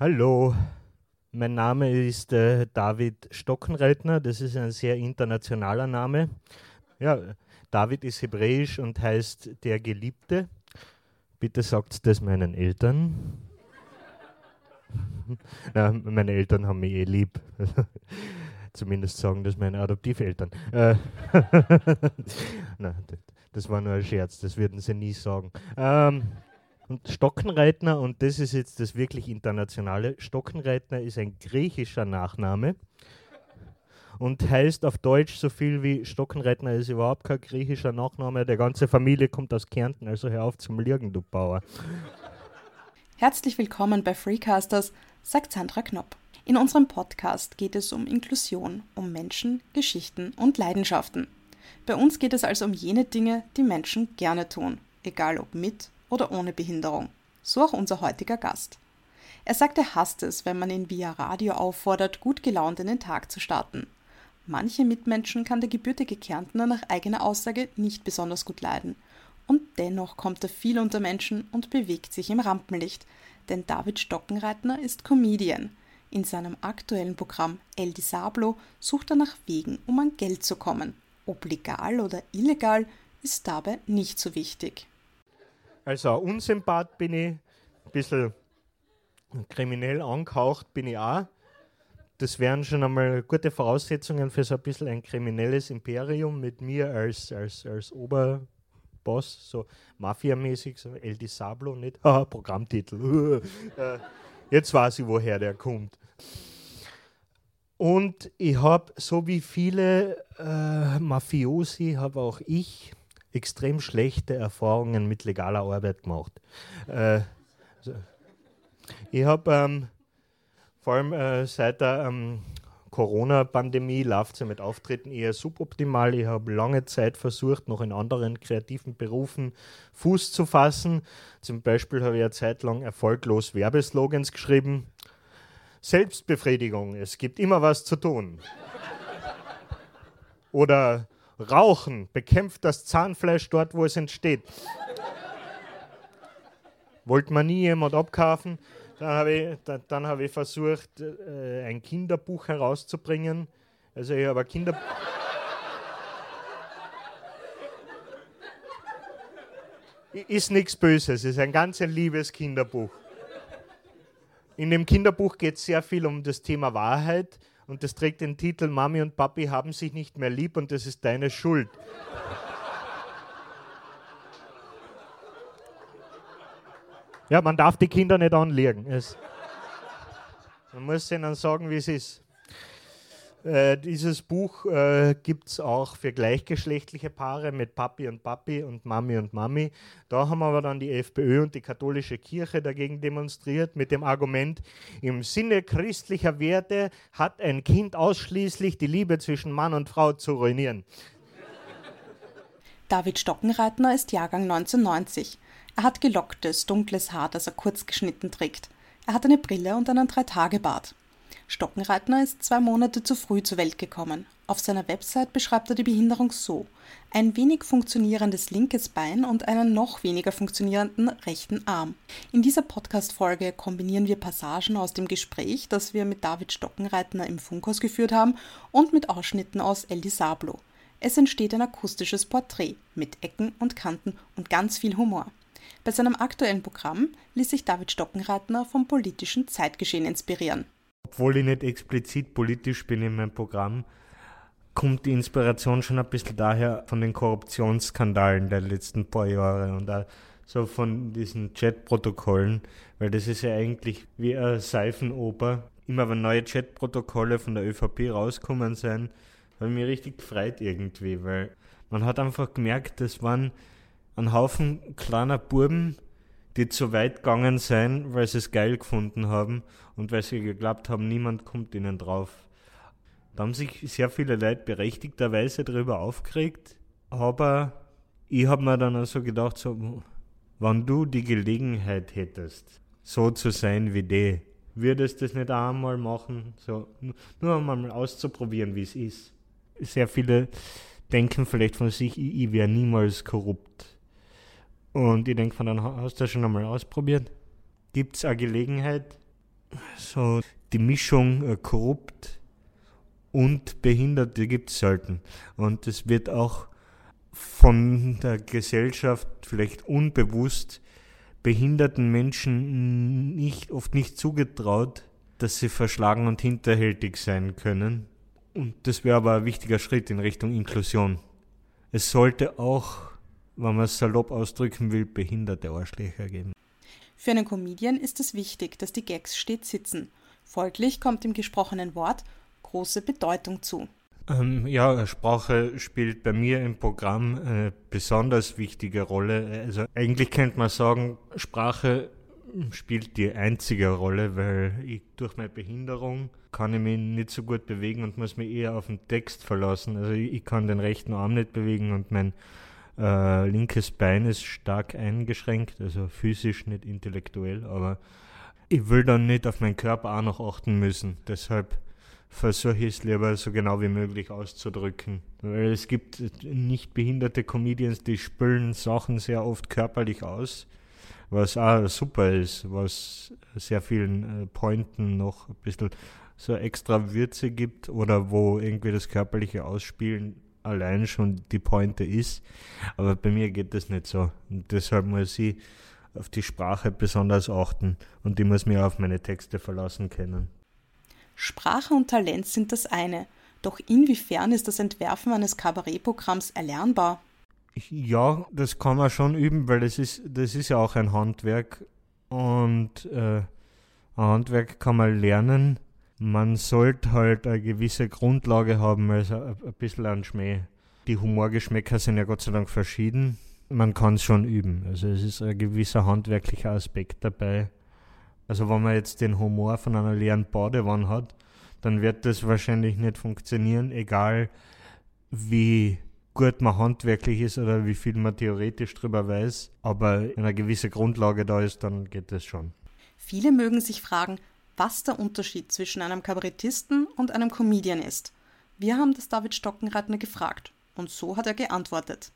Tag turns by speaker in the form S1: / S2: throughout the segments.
S1: Hallo, mein Name ist äh, David Stockenreitner. Das ist ein sehr internationaler Name. Ja, David ist hebräisch und heißt der Geliebte. Bitte sagt das meinen Eltern. Na, meine Eltern haben mich eh lieb. Zumindest sagen das meine Adoptiveltern. Äh, das war nur ein Scherz, das würden sie nie sagen. Ähm, und Stockenreitner, und das ist jetzt das wirklich internationale, Stockenreitner ist ein griechischer Nachname und heißt auf Deutsch so viel wie Stockenreitner ist überhaupt kein griechischer Nachname. Der ganze Familie kommt aus Kärnten, also hör auf zum Lirgen, du Bauer.
S2: Herzlich willkommen bei Freecasters, sagt Sandra Knopp. In unserem Podcast geht es um Inklusion, um Menschen, Geschichten und Leidenschaften. Bei uns geht es also um jene Dinge, die Menschen gerne tun, egal ob mit oder ohne Behinderung. So auch unser heutiger Gast. Er sagt, er hasst es, wenn man ihn via Radio auffordert, gut gelaunt in den Tag zu starten. Manche Mitmenschen kann der gebürtige Kärntner nach eigener Aussage nicht besonders gut leiden und dennoch kommt er viel unter Menschen und bewegt sich im Rampenlicht, denn David Stockenreitner ist Comedian. In seinem aktuellen Programm El Disablo sucht er nach Wegen, um an Geld zu kommen. Ob legal oder illegal, ist dabei nicht so wichtig.
S1: Also Unsympath bin ich, ein bisschen kriminell angehaucht bin ich auch. Das wären schon einmal gute Voraussetzungen für so ein bisschen ein kriminelles Imperium mit mir als, als, als Ober, Boss, so Mafia-mäßig, so El Disablo, nicht? Ah, Programmtitel. Äh, jetzt weiß ich, woher der kommt. Und ich habe, so wie viele äh, Mafiosi, habe auch ich extrem schlechte Erfahrungen mit legaler Arbeit gemacht. Äh, ich habe ähm, vor allem äh, seit der ähm, Corona-Pandemie läuft es ja mit Auftritten eher suboptimal. Ich habe lange Zeit versucht, noch in anderen kreativen Berufen Fuß zu fassen. Zum Beispiel habe ich eine Zeit lang erfolglos Werbeslogans geschrieben. Selbstbefriedigung, es gibt immer was zu tun. Oder Rauchen bekämpft das Zahnfleisch dort, wo es entsteht. Wollte man nie jemand abkaufen. Dann habe ich, hab ich versucht, äh, ein Kinderbuch herauszubringen. Also ich habe ein Kinderbuch. ist nichts Böses, es ist ein ganz liebes Kinderbuch. In dem Kinderbuch geht es sehr viel um das Thema Wahrheit und das trägt den Titel Mami und Papi haben sich nicht mehr lieb und das ist deine Schuld. Ja, man darf die Kinder nicht anlegen. Man muss ihnen sagen, wie es ist. Äh, dieses Buch äh, gibt es auch für gleichgeschlechtliche Paare mit Papi und Papi und Mami und Mami. Da haben aber dann die FPÖ und die katholische Kirche dagegen demonstriert mit dem Argument, im Sinne christlicher Werte hat ein Kind ausschließlich die Liebe zwischen Mann und Frau zu ruinieren.
S2: David Stockenreitner ist Jahrgang 1990. Er hat gelocktes, dunkles Haar, das er kurz geschnitten trägt. Er hat eine Brille und einen Dreitagebart. Stockenreitner ist zwei Monate zu früh zur Welt gekommen. Auf seiner Website beschreibt er die Behinderung so: ein wenig funktionierendes linkes Bein und einen noch weniger funktionierenden rechten Arm. In dieser Podcast-Folge kombinieren wir Passagen aus dem Gespräch, das wir mit David Stockenreitner im Funkhaus geführt haben, und mit Ausschnitten aus El Disablo. Es entsteht ein akustisches Porträt mit Ecken und Kanten und ganz viel Humor. Bei seinem aktuellen Programm ließ sich David Stockenreitner vom politischen Zeitgeschehen inspirieren.
S1: Obwohl ich nicht explizit politisch bin in meinem Programm, kommt die Inspiration schon ein bisschen daher von den Korruptionsskandalen der letzten paar Jahre und auch so von diesen Chatprotokollen, weil das ist ja eigentlich wie eine Seifenoper. Immer wenn neue Chatprotokolle von der ÖVP rauskommen sind, habe ich mich richtig gefreut irgendwie, weil man hat einfach gemerkt, das waren ein Haufen kleiner Buben, die zu weit gegangen sind, weil sie es geil gefunden haben und weil sie geglaubt haben, niemand kommt ihnen drauf. Da haben sich sehr viele Leute berechtigterweise darüber aufgeregt, aber ich habe mir dann also gedacht, so, wenn du die Gelegenheit hättest, so zu sein wie die, würdest du das nicht einmal machen, so nur einmal auszuprobieren, wie es ist. Sehr viele denken vielleicht von sich, ich, ich wäre niemals korrupt. Und ich denke von dann, hast du das schon einmal ausprobiert? Gibt es eine Gelegenheit? so die Mischung äh, korrupt und behindert, die gibt es selten. Und es wird auch von der Gesellschaft vielleicht unbewusst behinderten Menschen nicht, oft nicht zugetraut, dass sie verschlagen und hinterhältig sein können. Und das wäre aber ein wichtiger Schritt in Richtung Inklusion. Es sollte auch, wenn man es salopp ausdrücken will, behinderte Arschlöcher geben.
S2: Für einen Comedian ist es wichtig, dass die Gags stets sitzen. Folglich kommt dem gesprochenen Wort große Bedeutung zu.
S1: Ähm, ja, Sprache spielt bei mir im Programm eine besonders wichtige Rolle. Also eigentlich könnte man sagen, Sprache spielt die einzige Rolle, weil ich durch meine Behinderung kann ich mich nicht so gut bewegen und muss mich eher auf den Text verlassen. Also ich, ich kann den rechten Arm nicht bewegen und mein äh, linkes Bein ist stark eingeschränkt, also physisch, nicht intellektuell, aber ich will dann nicht auf meinen Körper auch noch achten müssen. Deshalb versuche ich es lieber so genau wie möglich auszudrücken. Weil es gibt nicht behinderte Comedians, die spülen Sachen sehr oft körperlich aus, was auch super ist, was sehr vielen äh, Pointen noch ein bisschen so extra Würze gibt oder wo irgendwie das körperliche Ausspielen allein schon die Pointe ist. Aber bei mir geht das nicht so. Und deshalb muss ich auf die Sprache besonders achten und ich muss mich auf meine Texte verlassen können.
S2: Sprache und Talent sind das eine. Doch inwiefern ist das Entwerfen eines Kabarettprogramms erlernbar?
S1: Ja, das kann man schon üben, weil das ist, das ist ja auch ein Handwerk. Und äh, ein Handwerk kann man lernen. Man sollte halt eine gewisse Grundlage haben, also ein, bisschen an Schmäh. Die Humorgeschmäcker sind ja Gott sei Dank verschieden. Man kann es schon üben. Also es ist ein gewisser handwerklicher Aspekt dabei. Also wenn man jetzt den Humor von einer leeren Badewanne hat, dann wird das wahrscheinlich nicht funktionieren, egal wie gut man handwerklich ist oder wie viel man theoretisch drüber weiß. Aber wenn eine gewisse Grundlage da ist, dann geht das schon.
S2: Viele mögen sich fragen, was der Unterschied zwischen einem Kabarettisten und einem Comedian ist. Wir haben das David Stockenreitner gefragt und so hat er geantwortet.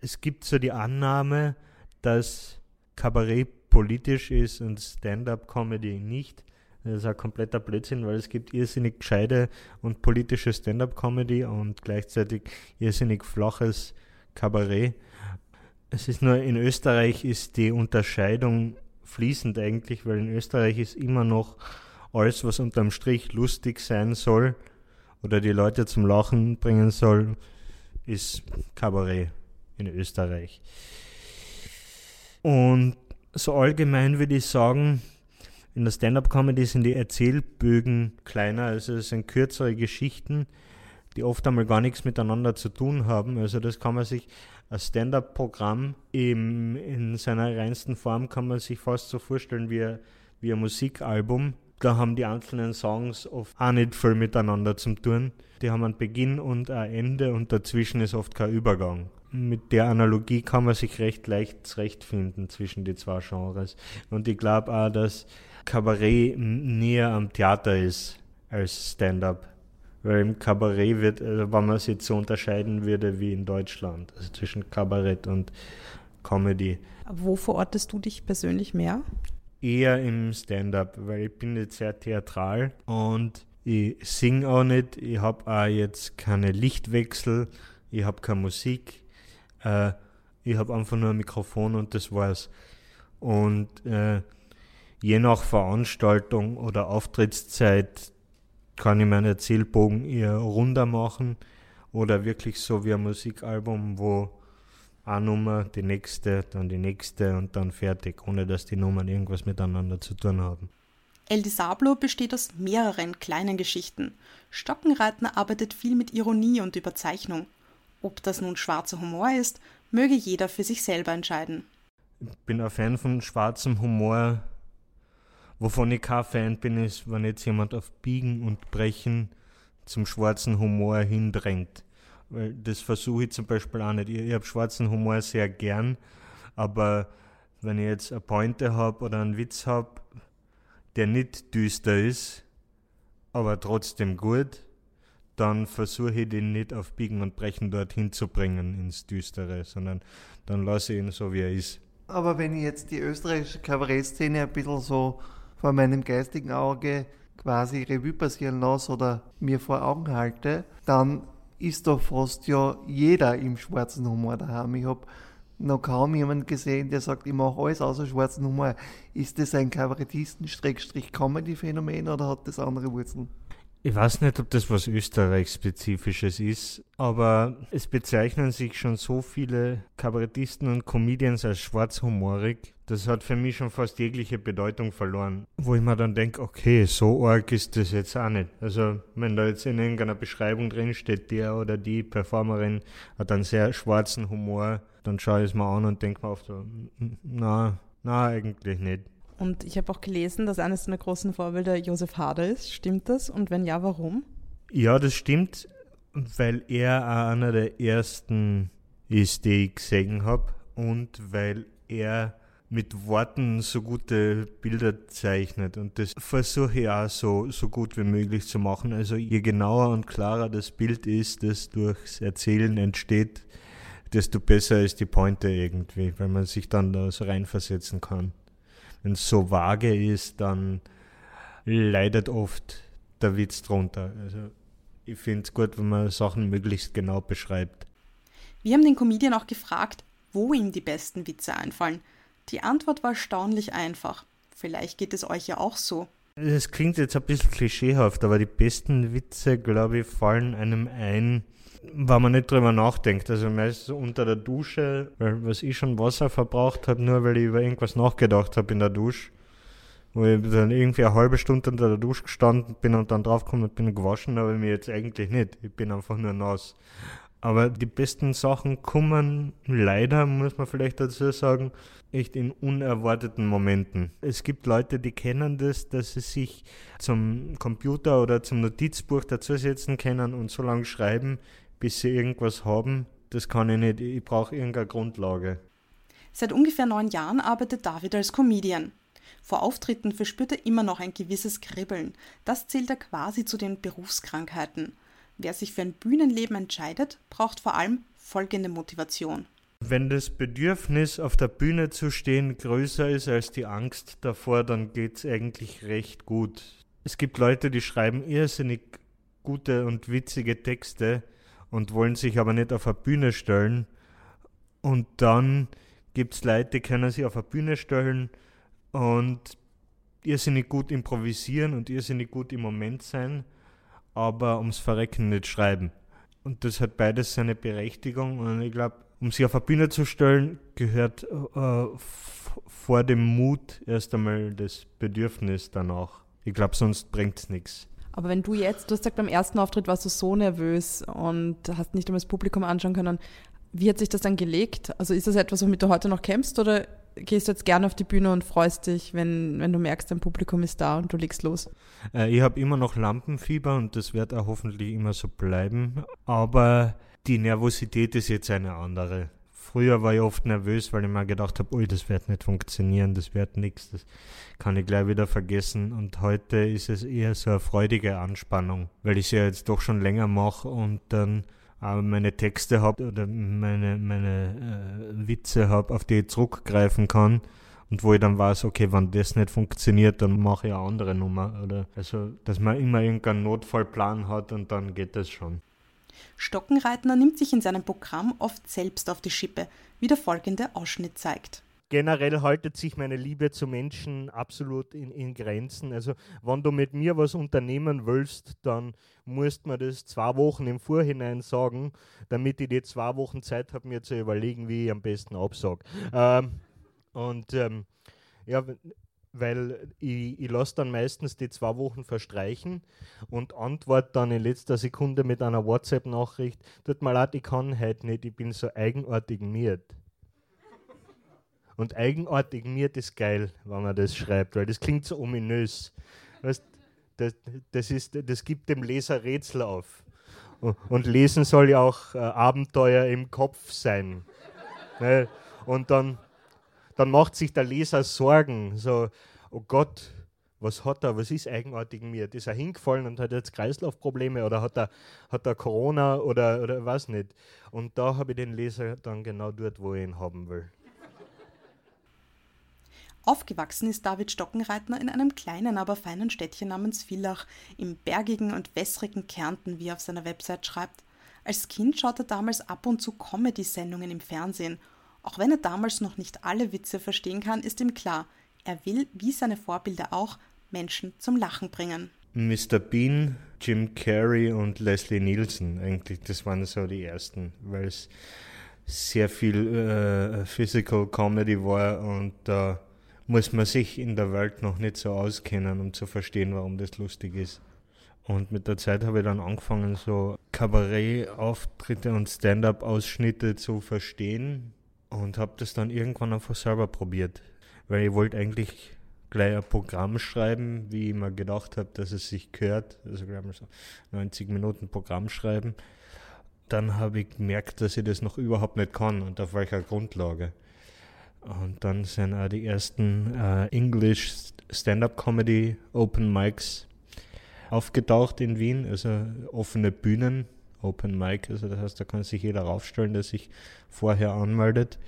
S1: Es gibt so die Annahme, dass Kabarett politisch ist und Stand-up-Comedy nicht. Das ist ein kompletter Blödsinn, weil es gibt irrsinnig gescheite und politische Stand-up-Comedy und gleichzeitig irrsinnig flaches Kabarett. Es ist nur in Österreich ist die Unterscheidung fließend eigentlich, weil in Österreich ist immer noch alles, was unterm Strich lustig sein soll oder die Leute zum Lachen bringen soll, ist Kabarett in Österreich. Und so allgemein würde ich sagen, in der Stand-up-Comedy sind die Erzählbögen kleiner, also es sind kürzere Geschichten, die oft einmal gar nichts miteinander zu tun haben. Also das kann man sich, ein Stand-up-Programm in seiner reinsten Form kann man sich fast so vorstellen wie, wie ein Musikalbum. Da haben die einzelnen Songs oft auch nicht viel miteinander zu tun. Die haben einen Beginn und ein Ende und dazwischen ist oft kein Übergang mit der Analogie kann man sich recht leicht zurechtfinden zwischen die zwei Genres. Und ich glaube auch, dass Kabarett näher am Theater ist als Stand-up. Weil im Kabarett wird, also wenn man es jetzt so unterscheiden würde wie in Deutschland, also zwischen Kabarett und Comedy.
S2: Wo verortest du dich persönlich mehr?
S1: Eher im Stand-up, weil ich bin jetzt sehr theatral und ich singe auch nicht, ich habe auch jetzt keine Lichtwechsel, ich habe keine Musik, äh, ich habe einfach nur ein Mikrofon und das war's. Und äh, je nach Veranstaltung oder Auftrittszeit kann ich meinen Erzählbogen eher runder machen oder wirklich so wie ein Musikalbum, wo eine Nummer, die nächste, dann die nächste und dann fertig, ohne dass die Nummern irgendwas miteinander zu tun haben.
S2: El Disablo besteht aus mehreren kleinen Geschichten. Stockenreitner arbeitet viel mit Ironie und Überzeichnung. Ob das nun schwarzer Humor ist, möge jeder für sich selber entscheiden.
S1: Ich bin ein Fan von schwarzem Humor. Wovon ich kein Fan bin, ist, wenn jetzt jemand auf Biegen und Brechen zum schwarzen Humor hindrängt. Weil das versuche ich zum Beispiel auch nicht. Ich, ich habe schwarzen Humor sehr gern, aber wenn ich jetzt eine Pointe habe oder einen Witz habe, der nicht düster ist, aber trotzdem gut, dann versuche ich den nicht auf Biegen und Brechen dorthin zu bringen ins Düstere, sondern dann lasse ich ihn so, wie er ist.
S3: Aber wenn ich jetzt die österreichische Kabarettszene ein bisschen so vor meinem geistigen Auge quasi Revue passieren lasse oder mir vor Augen halte, dann ist doch fast ja jeder im schwarzen Humor daheim. Ich habe noch kaum jemanden gesehen, der sagt, ich mache alles außer schwarzen Humor. Ist das ein Kabarettisten-Comedy-Phänomen oder hat das andere Wurzeln?
S1: Ich weiß nicht, ob das was Österreich-spezifisches ist, aber es bezeichnen sich schon so viele Kabarettisten und Comedians als schwarzhumorig. Das hat für mich schon fast jegliche Bedeutung verloren. Wo ich mir dann denke, okay, so arg ist das jetzt auch nicht. Also, wenn da jetzt in irgendeiner Beschreibung drin steht, der oder die Performerin hat einen sehr schwarzen Humor, dann schaue ich es mir an und denke mir oft so, na, na, eigentlich nicht.
S2: Und ich habe auch gelesen, dass eines deiner großen Vorbilder Josef Hader ist. Stimmt das? Und wenn ja, warum?
S1: Ja, das stimmt, weil er einer der ersten ist, die ich gesehen habe und weil er mit Worten so gute Bilder zeichnet. Und das versuche ich auch so, so gut wie möglich zu machen. Also je genauer und klarer das Bild ist, das durchs Erzählen entsteht, desto besser ist die Pointe irgendwie, weil man sich dann da so reinversetzen kann wenn es so vage ist, dann leidet oft der Witz drunter. Also ich finde es gut, wenn man Sachen möglichst genau beschreibt.
S2: Wir haben den Comedian auch gefragt, wo ihm die besten Witze einfallen. Die Antwort war erstaunlich einfach. Vielleicht geht es euch ja auch so.
S1: Es klingt jetzt ein bisschen klischeehaft, aber die besten Witze, glaube ich, fallen einem ein, wenn man nicht drüber nachdenkt. Also meistens unter der Dusche, weil was ich schon Wasser verbraucht habe, nur weil ich über irgendwas nachgedacht habe in der Dusche. Wo ich dann irgendwie eine halbe Stunde unter der Dusche gestanden bin und dann draufgekommen und bin gewaschen, aber mir jetzt eigentlich nicht. Ich bin einfach nur nass. Aber die besten Sachen kommen leider, muss man vielleicht dazu sagen, echt in unerwarteten Momenten. Es gibt Leute, die kennen das, dass sie sich zum Computer oder zum Notizbuch dazusetzen können und so lange schreiben, bis sie irgendwas haben. Das kann ich nicht. Ich brauche irgendeine Grundlage.
S2: Seit ungefähr neun Jahren arbeitet David als Comedian. Vor Auftritten verspürt er immer noch ein gewisses Kribbeln. Das zählt er quasi zu den Berufskrankheiten. Wer sich für ein Bühnenleben entscheidet, braucht vor allem folgende Motivation.
S1: Wenn das Bedürfnis, auf der Bühne zu stehen, größer ist als die Angst davor, dann geht es eigentlich recht gut. Es gibt Leute, die schreiben irrsinnig gute und witzige Texte und wollen sich aber nicht auf eine Bühne stellen. Und dann gibt es Leute, die können sich auf eine Bühne stellen und irrsinnig gut improvisieren und irrsinnig gut im Moment sein aber ums Verrecken nicht schreiben. Und das hat beides seine Berechtigung. Und ich glaube, um sich auf eine Bühne zu stellen, gehört äh, vor dem Mut erst einmal das Bedürfnis danach. Ich glaube, sonst bringt es nichts.
S2: Aber wenn du jetzt, du hast gesagt, beim ersten Auftritt warst du so nervös und hast nicht einmal das Publikum anschauen können. Wie hat sich das dann gelegt? Also ist das etwas, womit du heute noch kämpfst oder gehst du jetzt gerne auf die Bühne und freust dich, wenn, wenn du merkst, dein Publikum ist da und du legst los?
S1: Äh, ich habe immer noch Lampenfieber und das wird auch hoffentlich immer so bleiben. Aber die Nervosität ist jetzt eine andere. Früher war ich oft nervös, weil ich mir gedacht habe, ui, das wird nicht funktionieren, das wird nichts, das kann ich gleich wieder vergessen. Und heute ist es eher so eine freudige Anspannung, weil ich es ja jetzt doch schon länger mache und dann meine Texte habe oder meine, meine äh, Witze habe, auf die ich zurückgreifen kann und wo ich dann weiß, okay, wenn das nicht funktioniert, dann mache ich eine andere Nummer. Oder also, dass man immer irgendeinen Notfallplan hat und dann geht das schon.
S2: Stockenreitner nimmt sich in seinem Programm oft selbst auf die Schippe, wie der folgende Ausschnitt zeigt
S1: generell haltet sich meine Liebe zu Menschen absolut in, in, Grenzen. Also, wenn du mit mir was unternehmen willst, dann musst mir das zwei Wochen im Vorhinein sagen, damit ich die zwei Wochen Zeit habe, mir zu überlegen, wie ich am besten absage. Ähm, und ähm, ja, weil ich, ich lasse dann meistens die zwei Wochen verstreichen und antworte dann in letzter Sekunde mit einer WhatsApp-Nachricht, tut mir leid, ich kann heute nicht, ich bin so eigenartig miert. Und eigenartig mir das geil, wenn man das schreibt, weil das klingt so ominös. Weißt, das, das, ist, das gibt dem Leser Rätsel auf. Und lesen soll ja auch äh, Abenteuer im Kopf sein. ne? Und dann, dann macht sich der Leser Sorgen. So, oh Gott, was hat er, was ist eigenartig mir? Ist er hingefallen und hat jetzt Kreislaufprobleme oder hat er, hat er Corona oder, oder was nicht? Und da habe ich den Leser dann genau dort, wo ich ihn haben will.
S2: Aufgewachsen ist David Stockenreitner in einem kleinen, aber feinen Städtchen namens Villach im bergigen und wässrigen Kärnten, wie er auf seiner Website schreibt. Als Kind schaut er damals ab und zu Comedy-Sendungen im Fernsehen. Auch wenn er damals noch nicht alle Witze verstehen kann, ist ihm klar, er will, wie seine Vorbilder auch, Menschen zum Lachen bringen.
S1: Mr. Bean, Jim Carrey und Leslie Nielsen, eigentlich, das waren so die ersten, weil es sehr viel äh, Physical Comedy war und äh, muss man sich in der Welt noch nicht so auskennen, um zu verstehen, warum das lustig ist. Und mit der Zeit habe ich dann angefangen, so Kabarett-Auftritte und Stand-up-Ausschnitte zu verstehen und habe das dann irgendwann einfach selber probiert. Weil ich wollte eigentlich gleich ein Programm schreiben, wie ich mir gedacht habe, dass es sich gehört. Also gleich mal so 90 Minuten Programm schreiben. Dann habe ich gemerkt, dass ich das noch überhaupt nicht kann und auf welcher Grundlage. Und dann sind auch die ersten äh, English Stand-up Comedy Open Mics aufgetaucht in Wien, also offene Bühnen, Open Mic, also das heißt, da kann sich jeder raufstellen, der sich vorher anmeldet.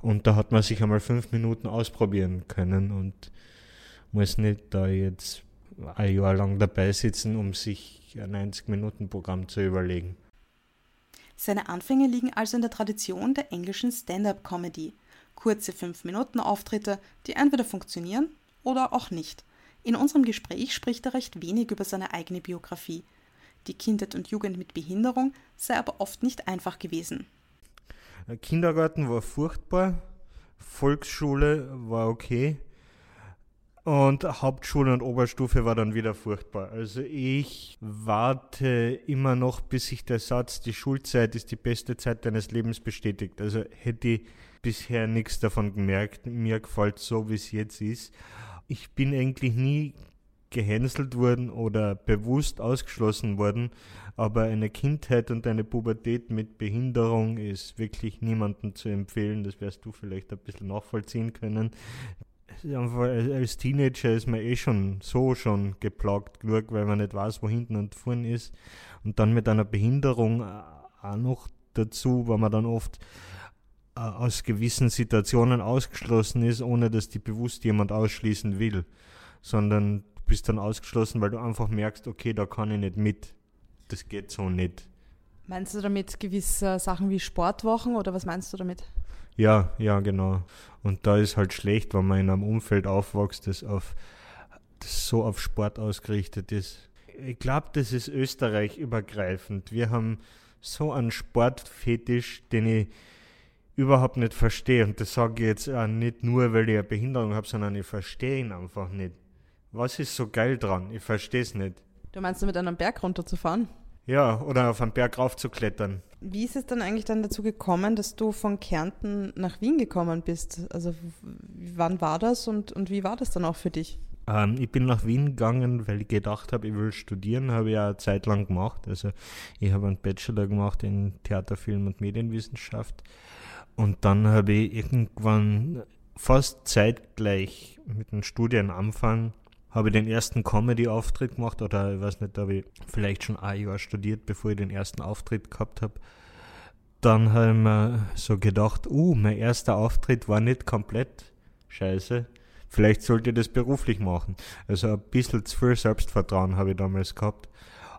S1: Und da hat man sich einmal fünf Minuten ausprobieren können und muss nicht da jetzt ein Jahr lang dabei sitzen, um sich ein 90-Minuten-Programm zu überlegen.
S2: Seine Anfänge liegen also in der Tradition der englischen Stand-up-Comedy. Kurze 5-Minuten-Auftritte, die entweder funktionieren oder auch nicht. In unserem Gespräch spricht er recht wenig über seine eigene Biografie. Die Kindheit und Jugend mit Behinderung sei aber oft nicht einfach gewesen.
S1: Kindergarten war furchtbar, Volksschule war okay und Hauptschule und Oberstufe war dann wieder furchtbar. Also ich warte immer noch, bis sich der Satz, die Schulzeit ist die beste Zeit deines Lebens bestätigt. Also hätte ich bisher nichts davon gemerkt. Mir gefällt so, wie es jetzt ist. Ich bin eigentlich nie gehänselt worden oder bewusst ausgeschlossen worden, aber eine Kindheit und eine Pubertät mit Behinderung ist wirklich niemandem zu empfehlen. Das wirst du vielleicht ein bisschen nachvollziehen können. als Teenager ist man eh schon so schon geplagt genug, weil man nicht weiß, wo hinten und vorn ist. Und dann mit einer Behinderung auch noch dazu, weil man dann oft äh, aus gewissen Situationen ausgeschlossen ist, ohne dass die bewusst jemand ausschließen will, sondern du bist dann ausgeschlossen, weil du einfach merkst, okay, da kann ich nicht mit. Das geht so nicht.
S2: Meinst du damit gewisse Sachen wie Sportwochen oder was meinst du damit?
S1: Ja, ja, genau. Und da ist halt schlecht, wenn man in einem Umfeld aufwächst, das, auf, das so auf Sport ausgerichtet ist. Ich glaube, das ist Österreich übergreifend. Wir haben so einen Sportfetisch, den ich überhaupt nicht verstehe. Und das sage ich jetzt auch nicht nur, weil ich eine Behinderung habe, sondern ich verstehe ihn einfach nicht. Was ist so geil dran? Ich verstehe es nicht.
S2: Du meinst mit einem Berg runterzufahren?
S1: Ja, oder auf einen Berg raufzuklettern.
S2: Wie ist es dann eigentlich dann dazu gekommen, dass du von Kärnten nach Wien gekommen bist? Also wann war das und, und wie war das dann auch für dich?
S1: Ähm, ich bin nach Wien gegangen, weil ich gedacht habe, ich will studieren, habe ich ja eine Zeit lang gemacht. Also ich habe einen Bachelor gemacht in Theater, Film und Medienwissenschaft und dann habe ich irgendwann fast zeitgleich mit dem Studienanfang habe ich den ersten Comedy-Auftritt gemacht oder ich weiß nicht, da habe ich vielleicht schon ein Jahr studiert, bevor ich den ersten Auftritt gehabt habe. Dann habe ich mir so gedacht, uh, mein erster Auftritt war nicht komplett scheiße. Vielleicht sollte ich das beruflich machen. Also ein bisschen zu viel Selbstvertrauen habe ich damals gehabt.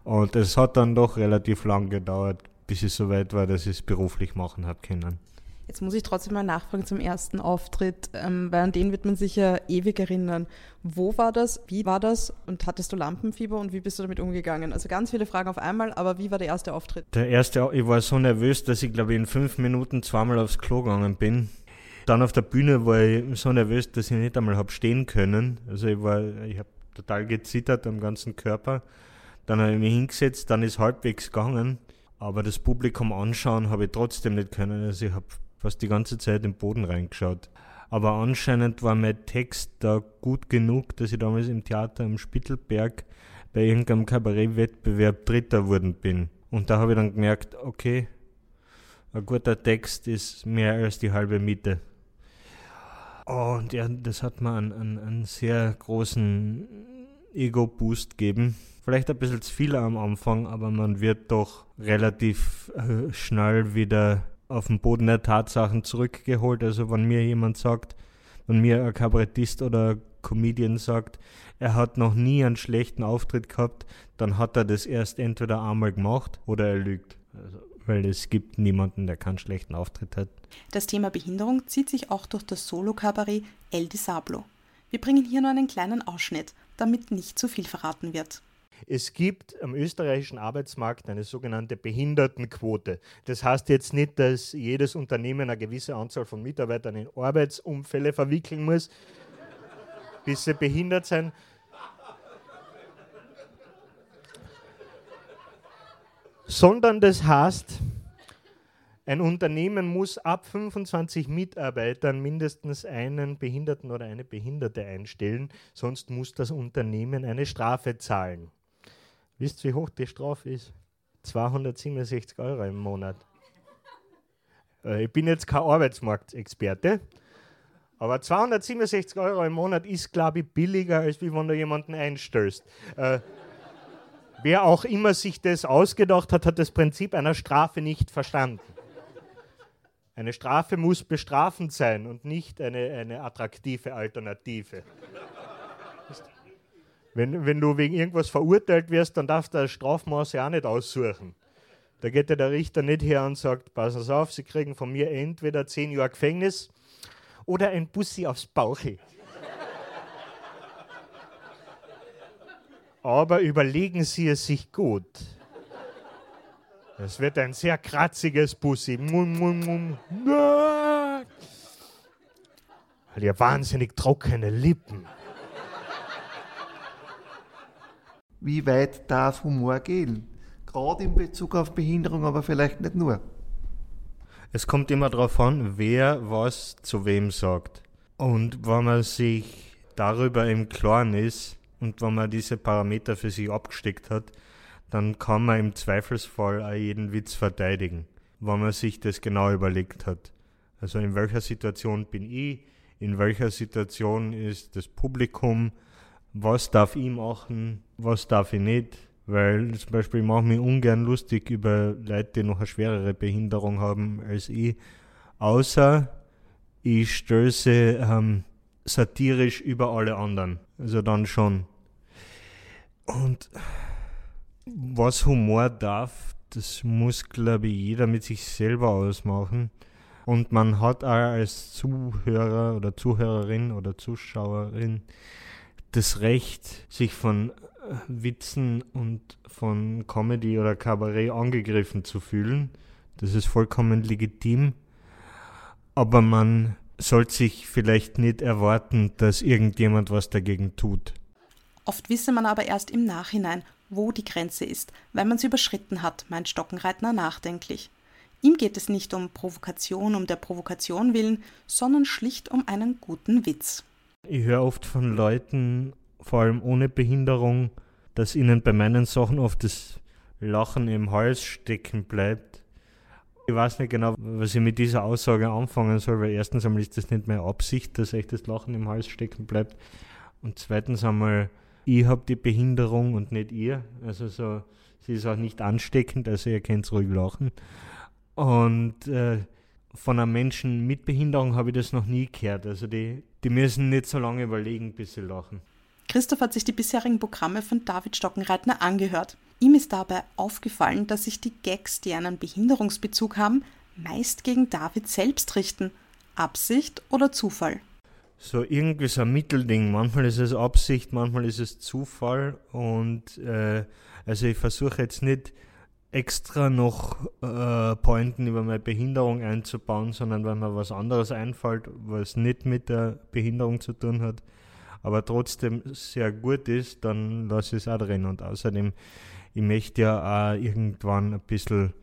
S1: Und es hat dann doch relativ lang gedauert, bis ich so weit war, dass ich es beruflich machen habe können.
S2: Jetzt muss ich trotzdem mal nachfragen zum ersten Auftritt, ähm, weil an den wird man sich ja ewig erinnern. Wo war das? Wie war das? Und hattest du Lampenfieber und wie bist du damit umgegangen? Also ganz viele Fragen auf einmal, aber wie war der erste Auftritt?
S1: Der erste, ich war so nervös, dass ich glaube ich in fünf Minuten zweimal aufs Klo gegangen bin. Dann auf der Bühne war ich so nervös, dass ich nicht einmal habe stehen können. Also ich war, ich habe total gezittert am ganzen Körper. Dann habe ich mich hingesetzt, dann ist halbwegs gegangen. Aber das Publikum anschauen habe ich trotzdem nicht können. Also ich habe fast die ganze Zeit im Boden reingeschaut. Aber anscheinend war mein Text da gut genug, dass ich damals im Theater am Spittelberg bei irgendeinem Kabarettwettbewerb Dritter worden bin. Und da habe ich dann gemerkt, okay, ein guter Text ist mehr als die halbe Miete. Und ja, das hat mir einen, einen, einen sehr großen Ego-Boost gegeben. Vielleicht ein bisschen zu viel am Anfang, aber man wird doch relativ äh, schnell wieder auf den Boden der Tatsachen zurückgeholt. Also wenn mir jemand sagt, wenn mir ein Kabarettist oder Comedian sagt, er hat noch nie einen schlechten Auftritt gehabt, dann hat er das erst entweder einmal gemacht oder er lügt. Also, weil es gibt niemanden, der keinen schlechten Auftritt hat.
S2: Das Thema Behinderung zieht sich auch durch das Solo-Kabarett El Disablo. Wir bringen hier nur einen kleinen Ausschnitt, damit nicht zu viel verraten wird.
S1: Es gibt am österreichischen Arbeitsmarkt eine sogenannte Behindertenquote. Das heißt jetzt nicht, dass jedes Unternehmen eine gewisse Anzahl von Mitarbeitern in Arbeitsunfälle verwickeln muss, bis sie behindert sind. Sondern das heißt, ein Unternehmen muss ab 25 Mitarbeitern mindestens einen Behinderten oder eine Behinderte einstellen, sonst muss das Unternehmen eine Strafe zahlen. Wisst ihr, wie hoch die Strafe ist? 267 Euro im Monat. Äh, ich bin jetzt kein Arbeitsmarktexperte, aber 267 Euro im Monat ist, glaube ich, billiger, als wie wenn du jemanden einstößt. Äh, wer auch immer sich das ausgedacht hat, hat das Prinzip einer Strafe nicht verstanden. Eine Strafe muss bestrafend sein und nicht eine, eine attraktive Alternative. Wenn, wenn du wegen irgendwas verurteilt wirst, dann darfst du das Strafmaß ja auch nicht aussuchen. Da geht ja der Richter nicht her und sagt, Sie auf, Sie kriegen von mir entweder 10 Jahre Gefängnis oder ein Bussi aufs Bauche. Aber überlegen Sie es sich gut. Es wird ein sehr kratziges Bussi. Mum, mum, mum. Weil ihr wahnsinnig trockene Lippen.
S3: Wie weit darf Humor gehen? Gerade in Bezug auf Behinderung, aber vielleicht nicht nur.
S1: Es kommt immer darauf an, wer was zu wem sagt. Und wenn man sich darüber im Klaren ist und wenn man diese Parameter für sich abgesteckt hat, dann kann man im Zweifelsfall auch jeden Witz verteidigen, wenn man sich das genau überlegt hat. Also in welcher Situation bin ich, in welcher Situation ist das Publikum, was darf ich machen, was darf ich nicht. Weil zum Beispiel ich mache mich ungern lustig über Leute, die noch eine schwerere Behinderung haben als ich. Außer ich stöße ähm, satirisch über alle anderen. Also dann schon. Und was Humor darf, das muss, glaube ich, jeder mit sich selber ausmachen. Und man hat auch als Zuhörer oder Zuhörerin oder Zuschauerin das Recht, sich von äh, Witzen und von Comedy oder Kabarett angegriffen zu fühlen. Das ist vollkommen legitim. Aber man sollte sich vielleicht nicht erwarten, dass irgendjemand was dagegen tut.
S2: Oft wisse man aber erst im Nachhinein, wo die Grenze ist, weil man sie überschritten hat, meint Stockenreitner nachdenklich. Ihm geht es nicht um Provokation um der Provokation willen, sondern schlicht um einen guten Witz.
S1: Ich höre oft von Leuten, vor allem ohne Behinderung, dass ihnen bei meinen Sachen oft das Lachen im Hals stecken bleibt. Ich weiß nicht genau, was ich mit dieser Aussage anfangen soll, weil erstens einmal ist das nicht meine Absicht, dass euch das Lachen im Hals stecken bleibt. Und zweitens einmal, ich habe die Behinderung und nicht ihr. Also so, sie ist auch nicht ansteckend, also ihr könnt ruhig lachen. Und äh, von einem Menschen mit Behinderung habe ich das noch nie gehört. Also die, die müssen nicht so lange überlegen, bis sie lachen.
S2: Christoph hat sich die bisherigen Programme von David Stockenreitner angehört. Ihm ist dabei aufgefallen, dass sich die Gags, die einen Behinderungsbezug haben, meist gegen David selbst richten. Absicht oder Zufall?
S1: So irgendwie so ein Mittelding. Manchmal ist es Absicht, manchmal ist es Zufall. Und äh, also ich versuche jetzt nicht extra noch äh, Pointen über meine Behinderung einzubauen, sondern wenn mir was anderes einfällt, was nicht mit der Behinderung zu tun hat, aber trotzdem sehr gut ist, dann lasse ich es auch drin. Und außerdem, ich möchte ja auch irgendwann ein bisschen,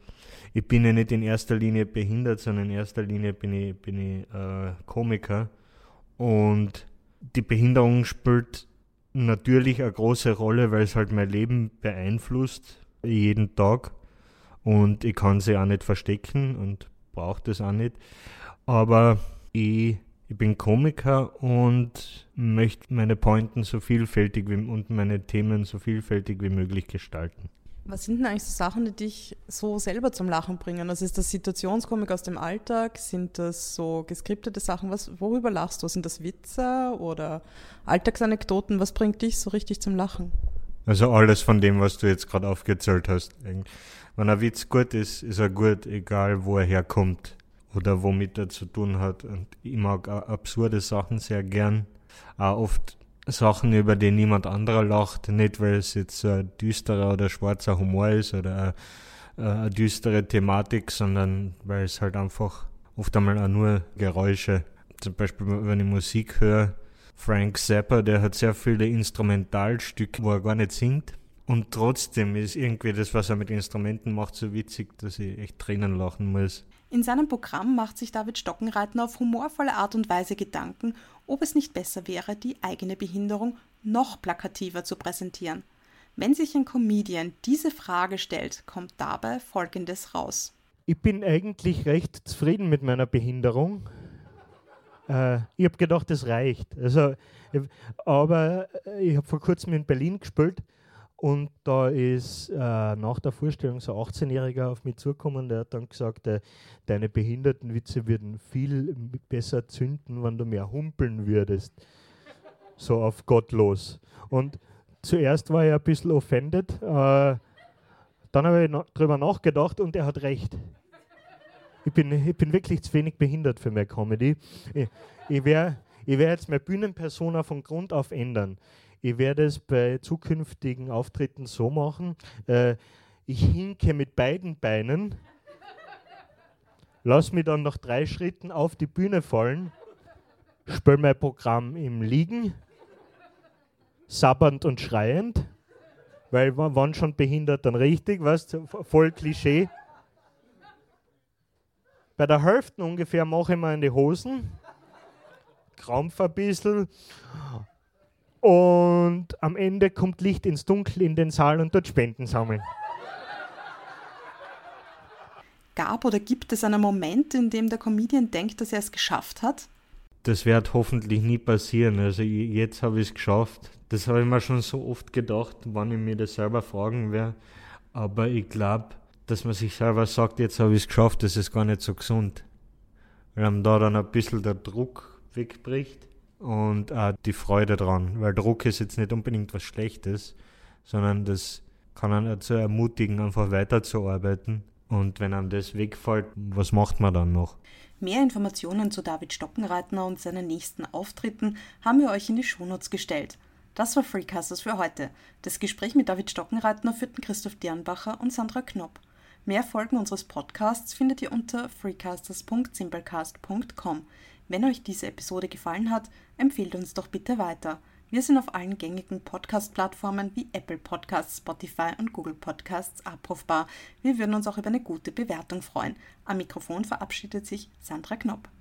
S1: ich bin ja nicht in erster Linie behindert, sondern in erster Linie bin ich, bin ich äh, Komiker. Und die Behinderung spielt natürlich eine große Rolle, weil es halt mein Leben beeinflusst, jeden Tag und ich kann sie auch nicht verstecken und brauche das auch nicht. Aber ich, ich bin Komiker und möchte meine Pointen so vielfältig wie, und meine Themen so vielfältig wie möglich gestalten.
S2: Was sind denn eigentlich so Sachen, die dich so selber zum Lachen bringen? Also ist das Situationskomik aus dem Alltag? Sind das so geskriptete Sachen? Was, worüber lachst du? Sind das Witze oder Alltagsanekdoten? Was bringt dich so richtig zum Lachen?
S1: Also alles von dem, was du jetzt gerade aufgezählt hast. Wenn ein Witz gut ist, ist er gut, egal wo er herkommt oder womit er zu tun hat. Und ich mag absurde Sachen sehr gern. Auch oft Sachen, über die niemand anderer lacht. Nicht, weil es jetzt ein düsterer oder schwarzer Humor ist oder eine, eine düstere Thematik, sondern weil es halt einfach oft einmal auch nur Geräusche. Zum Beispiel, wenn ich Musik höre, Frank Zappa, der hat sehr viele Instrumentalstücke, wo er gar nicht singt. Und trotzdem ist irgendwie das, was er mit Instrumenten macht, so witzig, dass ich echt Tränen lachen muss.
S2: In seinem Programm macht sich David Stockenreitner auf humorvolle Art und Weise Gedanken, ob es nicht besser wäre, die eigene Behinderung noch plakativer zu präsentieren. Wenn sich ein Comedian diese Frage stellt, kommt dabei Folgendes raus.
S4: Ich bin eigentlich recht zufrieden mit meiner Behinderung. Äh, ich habe gedacht, das reicht. Also, aber ich habe vor kurzem in Berlin gespielt und da ist äh, nach der Vorstellung so ein 18-Jähriger auf mich zugekommen, der hat dann gesagt, äh, deine Behindertenwitze würden viel besser zünden, wenn du mehr humpeln würdest. So auf Gott los. Und zuerst war ich ein bisschen offended, äh, dann habe ich na drüber nachgedacht und er hat recht. Ich bin, ich bin wirklich zu wenig behindert für meine Comedy. Ich, ich werde ich wär jetzt meine Bühnenpersona von Grund auf ändern. Ich werde es bei zukünftigen Auftritten so machen. Äh, ich hinke mit beiden Beinen, lass mich dann nach drei Schritten auf die Bühne fallen, spiele mein Programm im Liegen, sabbernd und schreiend, weil wann schon behindert, dann richtig, weißt voll Klischee. Bei der Hälfte ungefähr mache ich mir in die Hosen, krampf ein bisschen und am Ende kommt Licht ins Dunkel in den Saal und dort Spenden sammeln.
S2: Gab oder gibt es einen Moment, in dem der Comedian denkt, dass er es geschafft hat?
S1: Das wird hoffentlich nie passieren. Also jetzt habe ich es geschafft. Das habe ich mir schon so oft gedacht, wann ich mir das selber fragen werde. Aber ich glaube, dass man sich selber sagt, jetzt habe ich es geschafft, das ist gar nicht so gesund. Weil einem da dann ein bisschen der Druck wegbricht und auch die Freude dran, weil Druck ist jetzt nicht unbedingt was Schlechtes, sondern das kann einen dazu ermutigen, einfach weiterzuarbeiten. Und wenn einem das wegfällt, was macht man dann noch?
S2: Mehr Informationen zu David Stockenreitner und seinen nächsten Auftritten haben wir euch in die Shownotes gestellt. Das war Freecasters für heute. Das Gespräch mit David Stockenreitner führten Christoph Dernbacher und Sandra Knopp. Mehr Folgen unseres Podcasts findet ihr unter freecasters.simplecast.com. Wenn euch diese Episode gefallen hat, empfehlt uns doch bitte weiter. Wir sind auf allen gängigen Podcast-Plattformen wie Apple Podcasts, Spotify und Google Podcasts abrufbar. Wir würden uns auch über eine gute Bewertung freuen. Am Mikrofon verabschiedet sich Sandra Knopp.